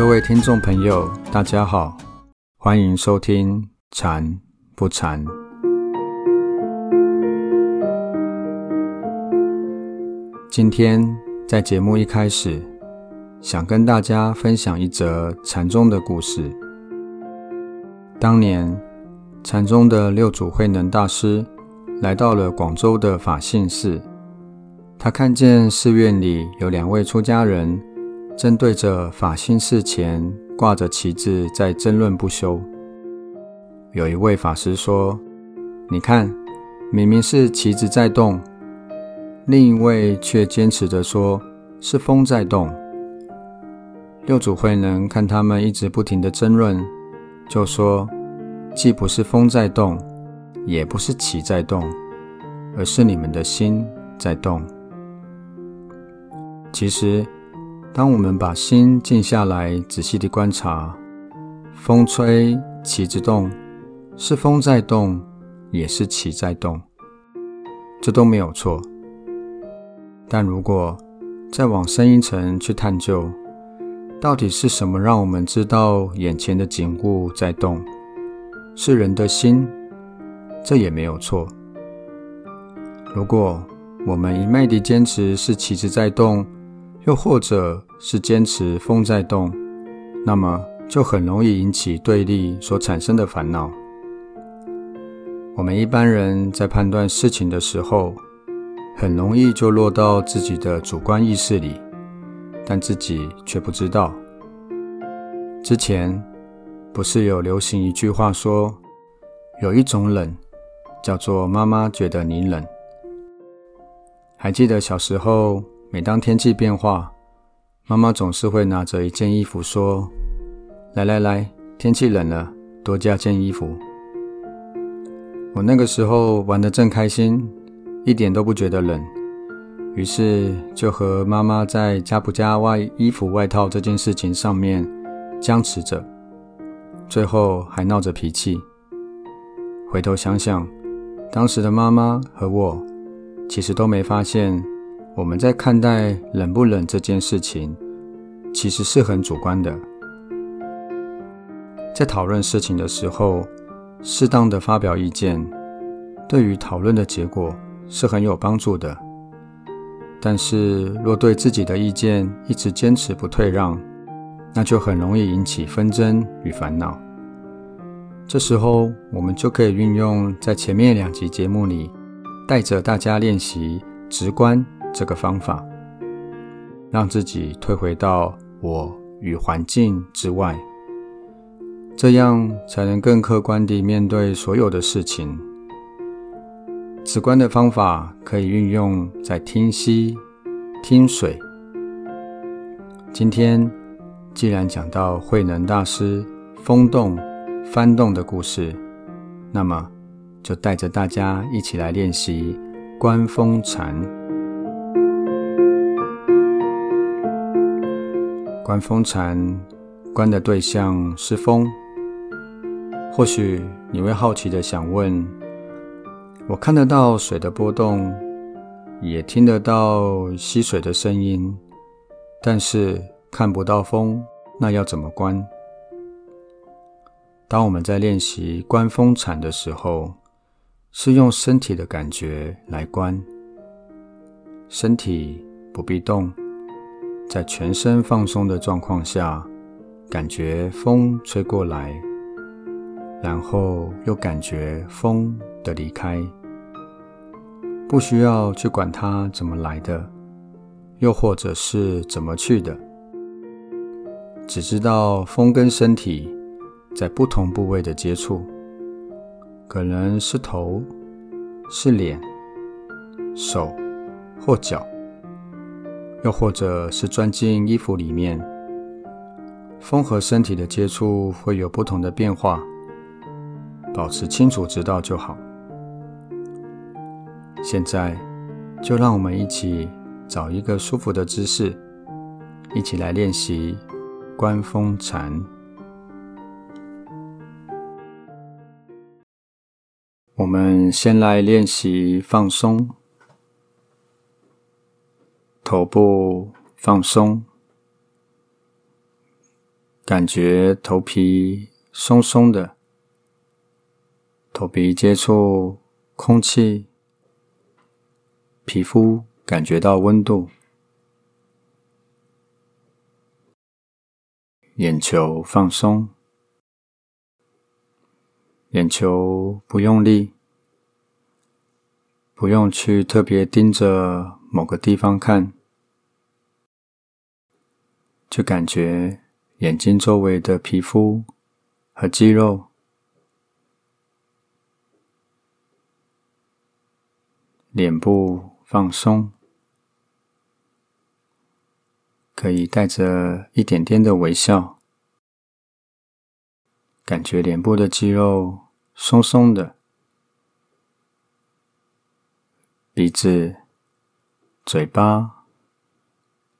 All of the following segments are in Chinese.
各位听众朋友，大家好，欢迎收听《禅不禅》。今天在节目一开始，想跟大家分享一则禅宗的故事。当年，禅宗的六祖慧能大师来到了广州的法性寺，他看见寺院里有两位出家人。正对着法性寺前挂着旗帜在争论不休。有一位法师说：“你看，明明是旗子在动。”另一位却坚持着说：“是风在动。”六祖慧能看他们一直不停的争论，就说：“既不是风在动，也不是旗在动，而是你们的心在动。”其实。当我们把心静下来，仔细地观察，风吹，旗子动，是风在动，也是旗在动，这都没有错。但如果再往深一层去探究，到底是什么让我们知道眼前的景物在动？是人的心，这也没有错。如果我们一昧地坚持是旗子在动，又或者是坚持风在动，那么就很容易引起对立所产生的烦恼。我们一般人在判断事情的时候，很容易就落到自己的主观意识里，但自己却不知道。之前不是有流行一句话说，有一种冷叫做妈妈觉得你冷。还记得小时候？每当天气变化，妈妈总是会拿着一件衣服说：“来来来，天气冷了，多加件衣服。”我那个时候玩得正开心，一点都不觉得冷，于是就和妈妈在加不加外衣服外套这件事情上面僵持着，最后还闹着脾气。回头想想，当时的妈妈和我，其实都没发现。我们在看待冷不冷这件事情，其实是很主观的。在讨论事情的时候，适当的发表意见，对于讨论的结果是很有帮助的。但是，若对自己的意见一直坚持不退让，那就很容易引起纷争与烦恼。这时候，我们就可以运用在前面两集节目里，带着大家练习直观。这个方法，让自己退回到我与环境之外，这样才能更客观地面对所有的事情。直观的方法可以运用在听溪、听水。今天既然讲到慧能大师风动、翻动的故事，那么就带着大家一起来练习观风禅。观风禅，观的对象是风。或许你会好奇的想问：我看得到水的波动，也听得到溪水的声音，但是看不到风，那要怎么观？当我们在练习观风禅的时候，是用身体的感觉来观，身体不必动。在全身放松的状况下，感觉风吹过来，然后又感觉风的离开，不需要去管它怎么来的，又或者是怎么去的，只知道风跟身体在不同部位的接触，可能是头、是脸、手或脚。又或者是钻进衣服里面，风和身体的接触会有不同的变化，保持清楚知道就好。现在就让我们一起找一个舒服的姿势，一起来练习观风禅。我们先来练习放松。头部放松，感觉头皮松松的，头皮接触空气，皮肤感觉到温度，眼球放松，眼球不用力，不用去特别盯着某个地方看，就感觉。眼睛周围的皮肤和肌肉，脸部放松，可以带着一点点的微笑，感觉脸部的肌肉松松的，鼻子、嘴巴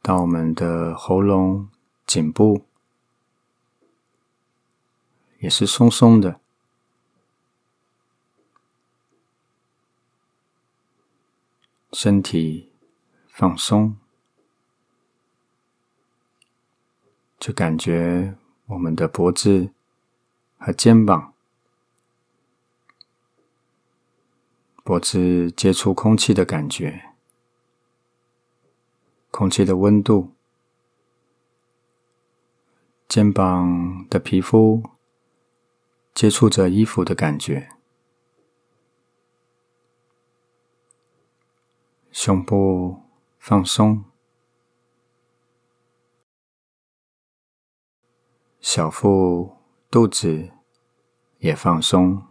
到我们的喉咙、颈部。也是松松的，身体放松，就感觉我们的脖子和肩膀，脖子接触空气的感觉，空气的温度，肩膀的皮肤。接触着衣服的感觉，胸部放松，小腹、肚子也放松，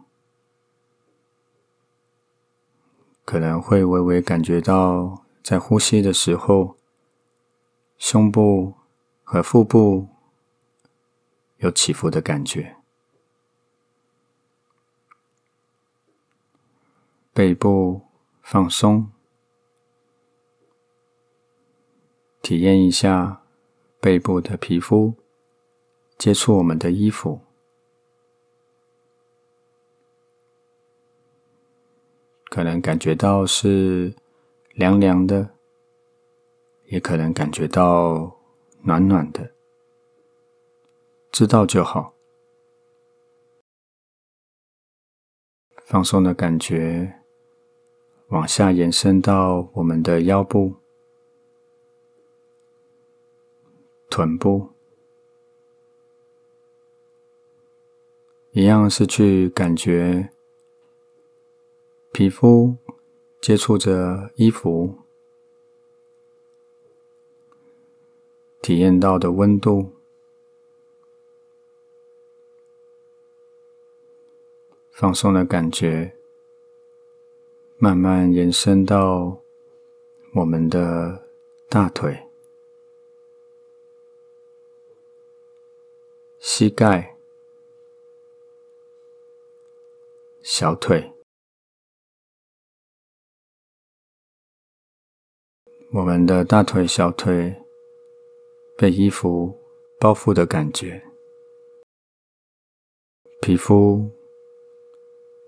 可能会微微感觉到在呼吸的时候，胸部和腹部有起伏的感觉。背部放松，体验一下背部的皮肤接触我们的衣服，可能感觉到是凉凉的，也可能感觉到暖暖的，知道就好。放松的感觉。往下延伸到我们的腰部、臀部，一样是去感觉皮肤接触着衣服，体验到的温度，放松的感觉。慢慢延伸到我们的大腿、膝盖、小腿，我们的大腿、小腿被衣服包覆的感觉，皮肤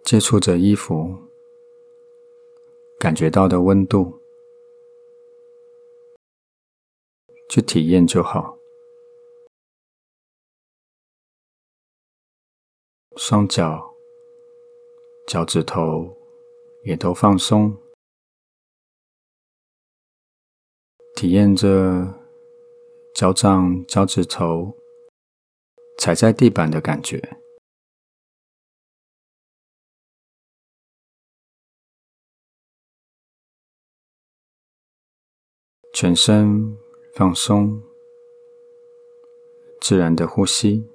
接触着衣服。感觉到的温度，去体验就好。双脚、脚趾头也都放松，体验着脚掌、脚趾头踩在地板的感觉。全身放松，自然的呼吸。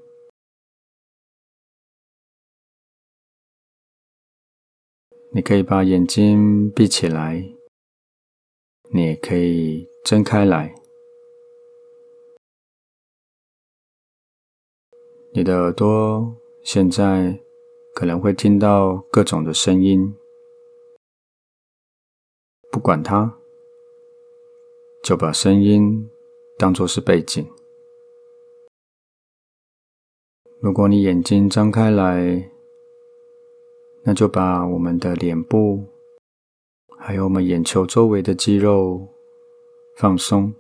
你可以把眼睛闭起来，你也可以睁开来。你的耳朵现在可能会听到各种的声音，不管它。就把声音当作是背景。如果你眼睛张开来，那就把我们的脸部，还有我们眼球周围的肌肉放松，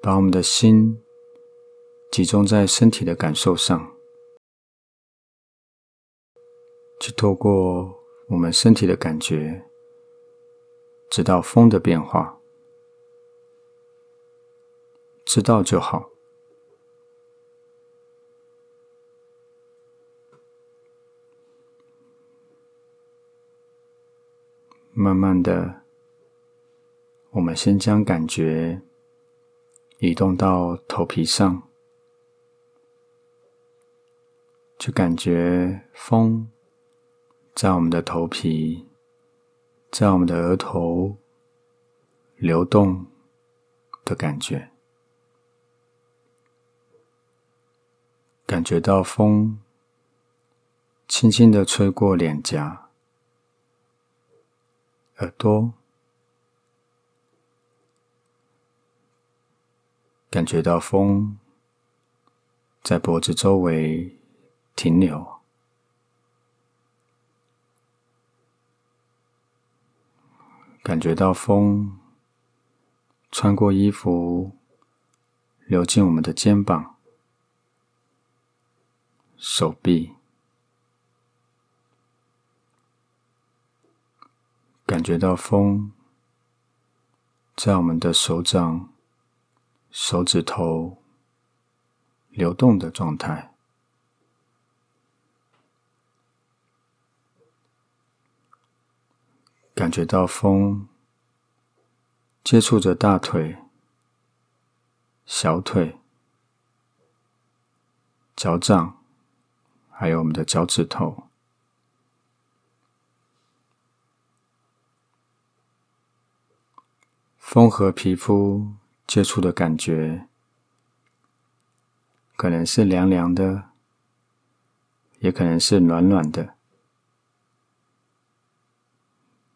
把我们的心集中在身体的感受上，去透过我们身体的感觉，知道风的变化，知道就好。慢慢的，我们先将感觉移动到头皮上，就感觉风在我们的头皮，在我们的额头流动的感觉，感觉到风轻轻的吹过脸颊。耳朵，感觉到风在脖子周围停留，感觉到风穿过衣服流进我们的肩膀、手臂。感觉到风在我们的手掌、手指头流动的状态，感觉到风接触着大腿、小腿、脚掌，还有我们的脚趾头。风和皮肤接触的感觉，可能是凉凉的，也可能是暖暖的，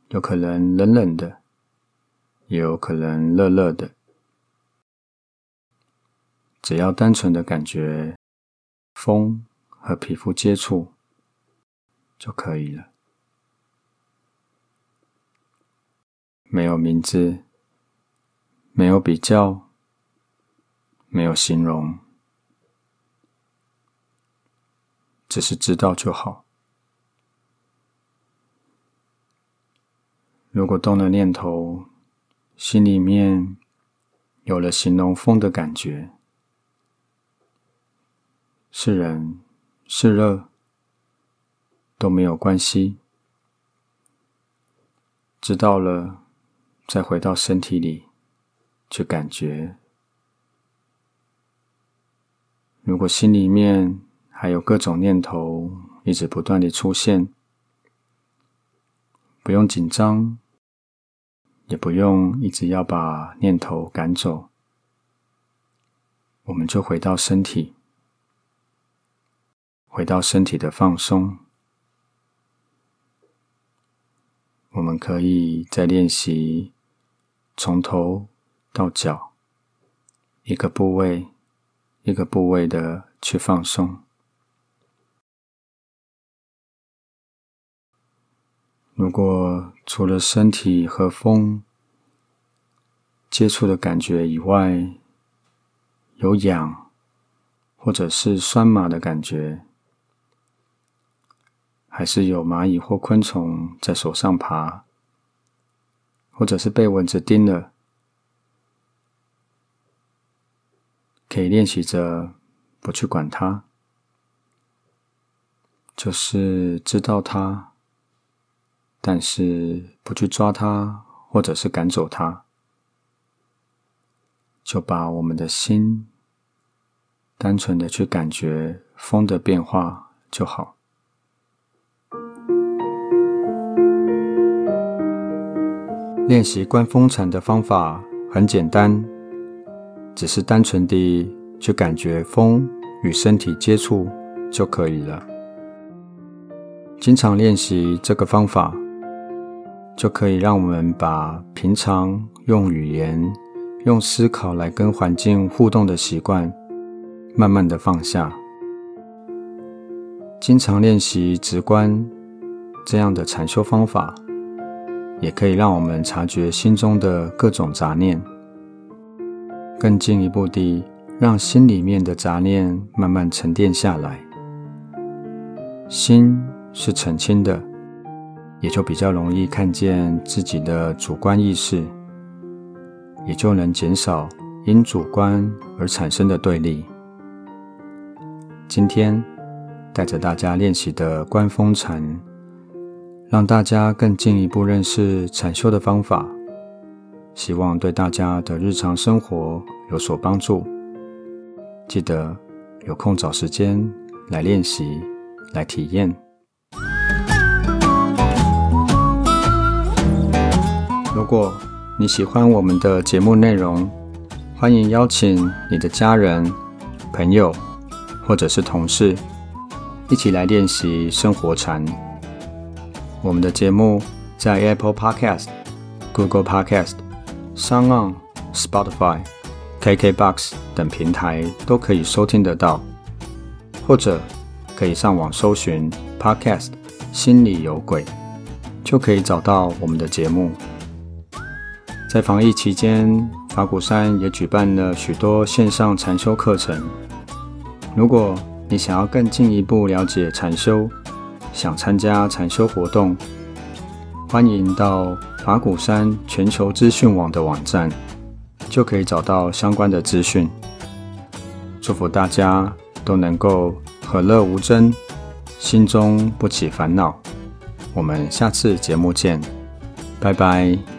有可能冷冷的，也有可能热热的。只要单纯的感觉风和皮肤接触就可以了，没有名字。没有比较，没有形容，只是知道就好。如果动了念头，心里面有了形容风的感觉，是冷是热都没有关系。知道了，再回到身体里。去感觉，如果心里面还有各种念头一直不断的出现，不用紧张，也不用一直要把念头赶走，我们就回到身体，回到身体的放松。我们可以再练习从头。到脚，一个部位一个部位的去放松。如果除了身体和风接触的感觉以外，有痒或者是酸麻的感觉，还是有蚂蚁或昆虫在手上爬，或者是被蚊子叮了。可以练习着不去管它，就是知道它，但是不去抓它，或者是赶走它，就把我们的心单纯的去感觉风的变化就好。练习观风禅的方法很简单。只是单纯地去感觉风与身体接触就可以了。经常练习这个方法，就可以让我们把平常用语言、用思考来跟环境互动的习惯，慢慢的放下。经常练习直观这样的禅修方法，也可以让我们察觉心中的各种杂念。更进一步地让心里面的杂念慢慢沉淀下来。心是澄清的，也就比较容易看见自己的主观意识，也就能减少因主观而产生的对立。今天带着大家练习的观风禅，让大家更进一步认识禅修的方法，希望对大家的日常生活有所帮助。记得有空找时间来练习。来体验。果你喜欢我们的节目内容，欢迎邀请你的家人、朋友或者是同事一起来练习生活禅。我们的节目在 Apple Podcast、Google Podcast、s o n Spotify、KKBox 等平台都可以收听得到，或者。可以上网搜寻 Podcast“ 心里有鬼”，就可以找到我们的节目。在防疫期间，法鼓山也举办了许多线上禅修课程。如果你想要更进一步了解禅修，想参加禅修活动，欢迎到法鼓山全球资讯网的网站，就可以找到相关的资讯。祝福大家都能够。和乐无争，心中不起烦恼。我们下次节目见，拜拜。